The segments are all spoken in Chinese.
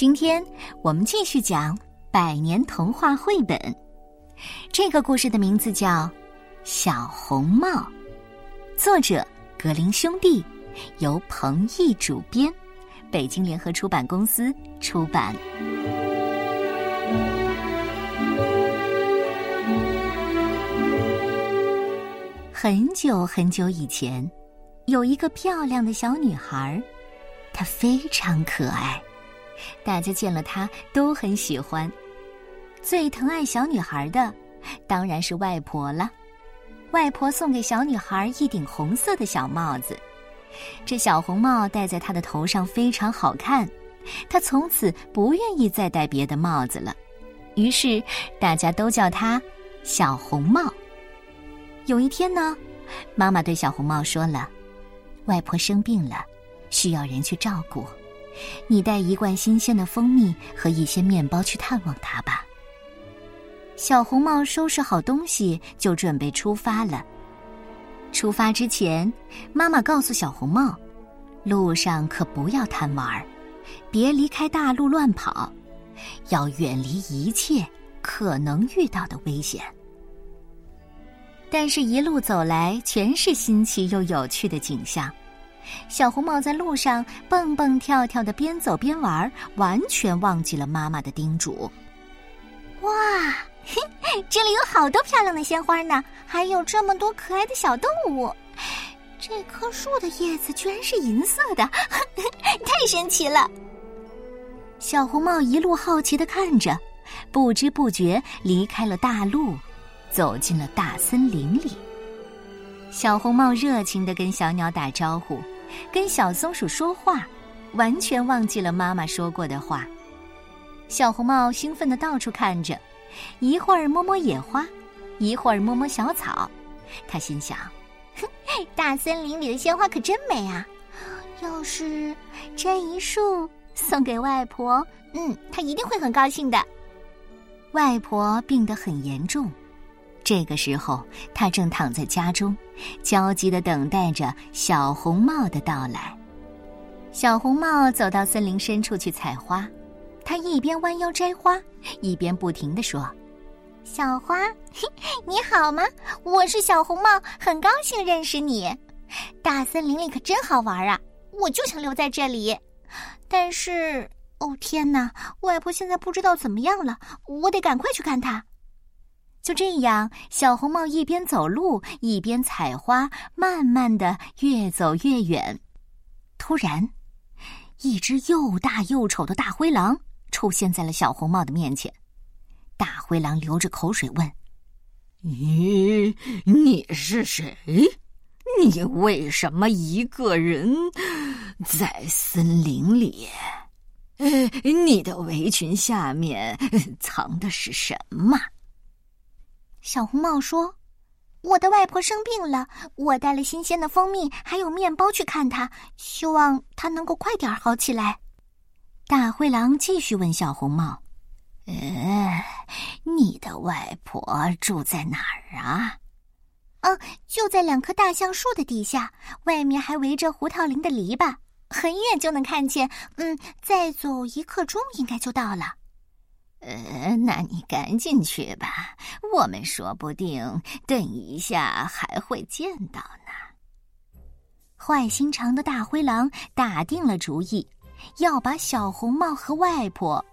今天我们继续讲百年童话绘本。这个故事的名字叫《小红帽》，作者格林兄弟，由彭毅主编，北京联合出版公司出版。很久很久以前，有一个漂亮的小女孩，她非常可爱。大家见了她都很喜欢，最疼爱小女孩的当然是外婆了。外婆送给小女孩一顶红色的小帽子，这小红帽戴在她的头上非常好看，她从此不愿意再戴别的帽子了，于是大家都叫她小红帽。有一天呢，妈妈对小红帽说了：“外婆生病了，需要人去照顾。”你带一罐新鲜的蜂蜜和一些面包去探望他吧。小红帽收拾好东西，就准备出发了。出发之前，妈妈告诉小红帽，路上可不要贪玩，别离开大路乱跑，要远离一切可能遇到的危险。但是，一路走来，全是新奇又有趣的景象。小红帽在路上蹦蹦跳跳的，边走边玩，完全忘记了妈妈的叮嘱。哇，这里有好多漂亮的鲜花呢，还有这么多可爱的小动物。这棵树的叶子居然是银色的，太神奇了！小红帽一路好奇的看着，不知不觉离开了大路，走进了大森林里。小红帽热情的跟小鸟打招呼，跟小松鼠说话，完全忘记了妈妈说过的话。小红帽兴奋的到处看着，一会儿摸摸野花，一会儿摸摸小草。他心想：“哼，大森林里的鲜花可真美啊！要是摘一束送给外婆，嗯，她一定会很高兴的。”外婆病得很严重。这个时候，他正躺在家中，焦急的等待着小红帽的到来。小红帽走到森林深处去采花，他一边弯腰摘花，一边不停的说：“小花，你好吗？我是小红帽，很高兴认识你。大森林里可真好玩啊！我就想留在这里。但是，哦天哪，外婆现在不知道怎么样了，我得赶快去看她。”就这样，小红帽一边走路一边采花，慢慢的越走越远。突然，一只又大又丑的大灰狼出现在了小红帽的面前。大灰狼流着口水问：“你你是谁？你为什么一个人在森林里？你的围裙下面藏的是什么？”小红帽说：“我的外婆生病了，我带了新鲜的蜂蜜还有面包去看她，希望她能够快点好起来。”大灰狼继续问小红帽：“呃，你的外婆住在哪儿啊？”“嗯，就在两棵大橡树的底下，外面还围着胡桃林的篱笆，很远就能看见。嗯，再走一刻钟应该就到了。”呃，那你赶紧去吧，我们说不定等一下还会见到呢。坏心肠的大灰狼打定了主意，要把小红帽和外婆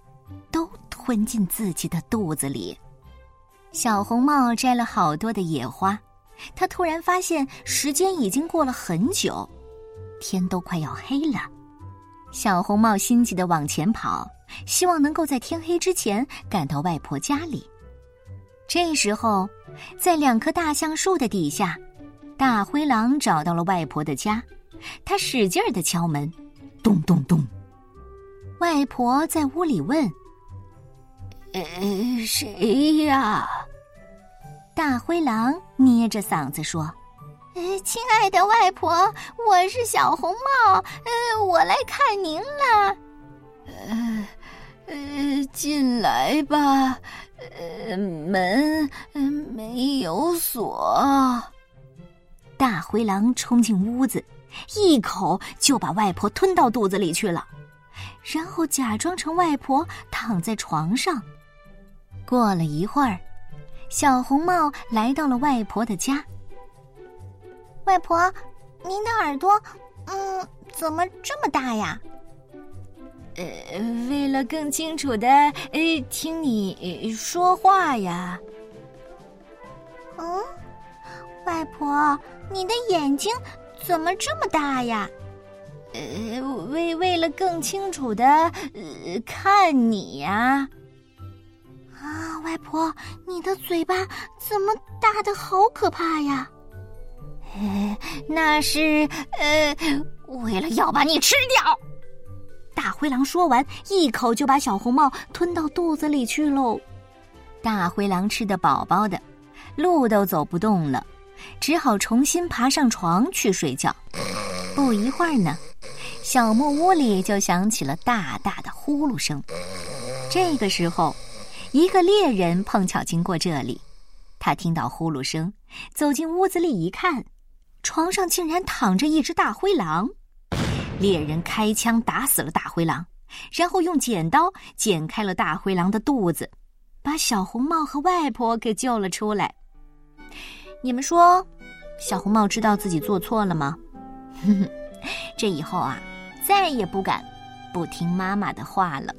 都吞进自己的肚子里。小红帽摘了好多的野花，他突然发现时间已经过了很久，天都快要黑了。小红帽心急的往前跑。希望能够在天黑之前赶到外婆家里。这时候，在两棵大橡树的底下，大灰狼找到了外婆的家。他使劲儿的敲门，咚咚咚。外婆在屋里问：“呃，谁呀？”大灰狼捏着嗓子说：“呃，亲爱的外婆，我是小红帽，呃，我来看您了。”呃。进来吧。呃，门没有锁。大灰狼冲进屋子，一口就把外婆吞到肚子里去了。然后假装成外婆躺在床上。过了一会儿，小红帽来到了外婆的家。外婆，您的耳朵，嗯，怎么这么大呀？呃，为了更清楚的呃听你说话呀。嗯，外婆，你的眼睛怎么这么大呀？呃，为为了更清楚的呃看你呀。啊，外婆，你的嘴巴怎么大的好可怕呀？呃，那是呃，为了要把你吃掉。大灰狼说完，一口就把小红帽吞到肚子里去喽。大灰狼吃得饱饱的，路都走不动了，只好重新爬上床去睡觉。不一会儿呢，小木屋里就响起了大大的呼噜声。这个时候，一个猎人碰巧经过这里，他听到呼噜声，走进屋子里一看，床上竟然躺着一只大灰狼。猎人开枪打死了大灰狼，然后用剪刀剪开了大灰狼的肚子，把小红帽和外婆给救了出来。你们说，小红帽知道自己做错了吗？这以后啊，再也不敢不听妈妈的话了。